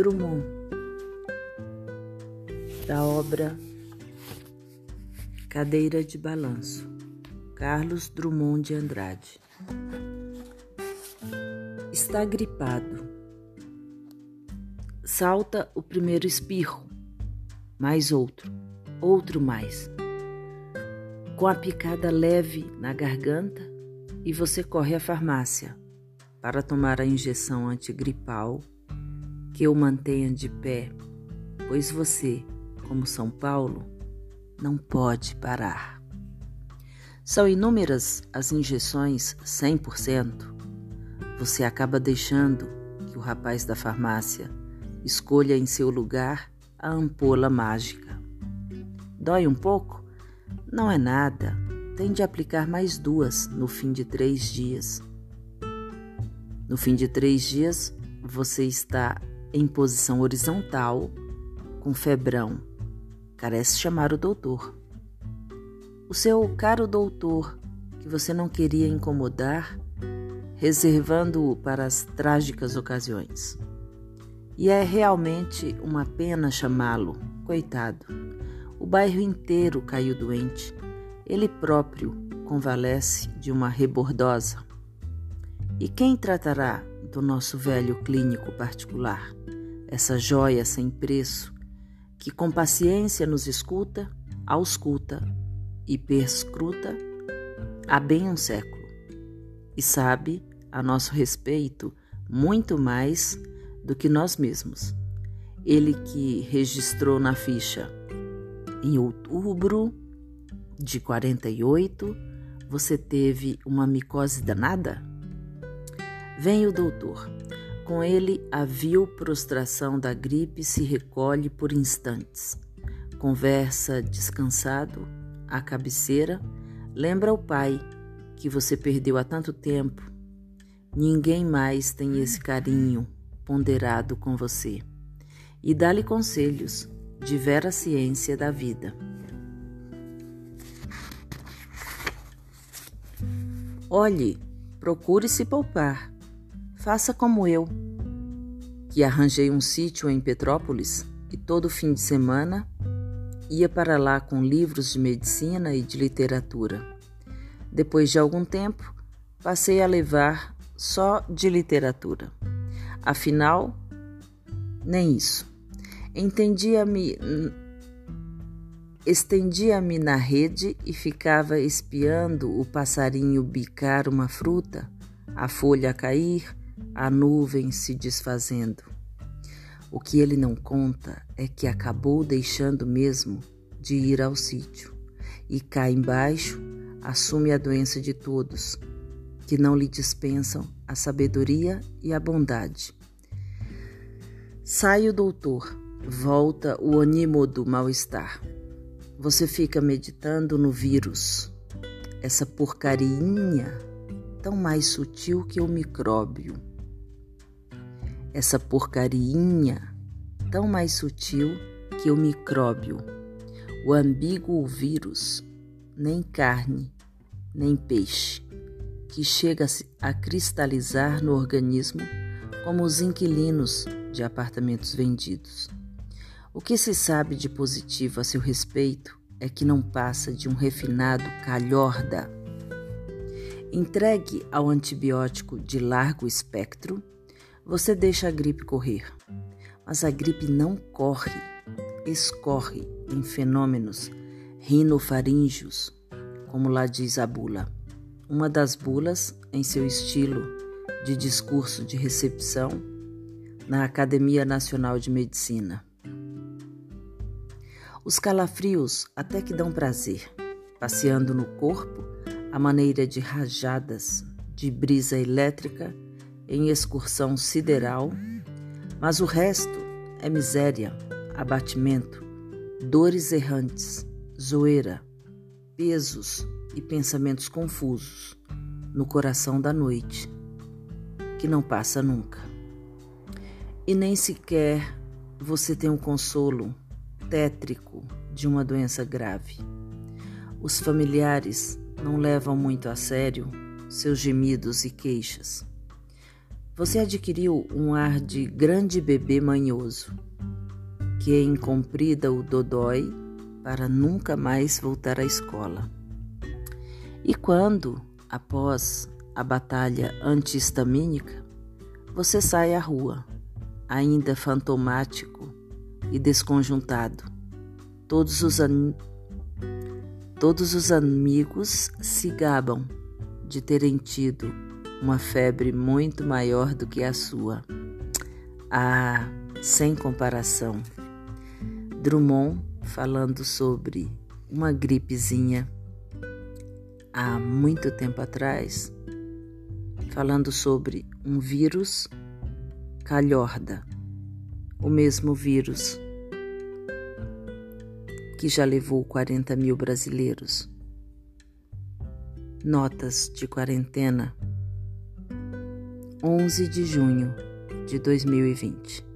Drummond, da obra Cadeira de Balanço, Carlos Drummond de Andrade. Está gripado. Salta o primeiro espirro, mais outro, outro mais. Com a picada leve na garganta, e você corre à farmácia para tomar a injeção antigripal que o mantenha de pé, pois você, como São Paulo, não pode parar. São inúmeras as injeções 100%. Você acaba deixando que o rapaz da farmácia escolha em seu lugar a ampola mágica. Dói um pouco? Não é nada. Tem de aplicar mais duas no fim de três dias. No fim de três dias, você está em posição horizontal, com febrão. Carece chamar o doutor. O seu caro doutor, que você não queria incomodar, reservando-o para as trágicas ocasiões. E é realmente uma pena chamá-lo, coitado. O bairro inteiro caiu doente. Ele próprio convalesce de uma rebordosa. E quem tratará do nosso velho clínico particular, essa joia sem preço, que com paciência nos escuta, ausculta e perscruta há bem um século, e sabe, a nosso respeito, muito mais do que nós mesmos. Ele que registrou na ficha em outubro de 48, você teve uma micose danada? Vem o doutor. Com ele, a vil prostração da gripe se recolhe por instantes. Conversa descansado, à cabeceira, lembra o pai que você perdeu há tanto tempo. Ninguém mais tem esse carinho ponderado com você. E dá-lhe conselhos de vera ciência da vida. Olhe, procure se poupar. Faça como eu, que arranjei um sítio em Petrópolis e todo fim de semana ia para lá com livros de medicina e de literatura. Depois de algum tempo, passei a levar só de literatura. Afinal, nem isso. Entendia-me Estendia-me na rede e ficava espiando o passarinho bicar uma fruta, a folha cair, a nuvem se desfazendo. O que ele não conta é que acabou deixando mesmo de ir ao sítio e cá embaixo assume a doença de todos, que não lhe dispensam a sabedoria e a bondade. Sai o doutor, volta o ânimo do mal-estar. Você fica meditando no vírus, essa porcarinha tão mais sutil que o micróbio essa porcarinha tão mais sutil que o micróbio, o ambíguo vírus, nem carne, nem peixe, que chega a cristalizar no organismo como os inquilinos de apartamentos vendidos. O que se sabe de positivo a seu respeito é que não passa de um refinado calhorda. Entregue ao antibiótico de largo espectro, você deixa a gripe correr, mas a gripe não corre, escorre em fenômenos rinofaríngeos, como lá diz a bula. Uma das bulas, em seu estilo de discurso de recepção na Academia Nacional de Medicina. Os calafrios até que dão prazer, passeando no corpo à maneira de rajadas de brisa elétrica em excursão sideral, mas o resto é miséria, abatimento, dores errantes, zoeira, pesos e pensamentos confusos no coração da noite, que não passa nunca. E nem sequer você tem um consolo tétrico de uma doença grave. Os familiares não levam muito a sério seus gemidos e queixas. Você adquiriu um ar de grande bebê manhoso, que incomprida o dodói para nunca mais voltar à escola. E quando, após a batalha antihistamínica, você sai à rua, ainda fantomático e desconjuntado, todos os, todos os amigos se gabam de terem tido uma febre muito maior do que a sua. Ah, sem comparação. Drummond falando sobre uma gripezinha há muito tempo atrás, falando sobre um vírus calhorda, o mesmo vírus que já levou 40 mil brasileiros. Notas de quarentena, 11 de junho de 2020.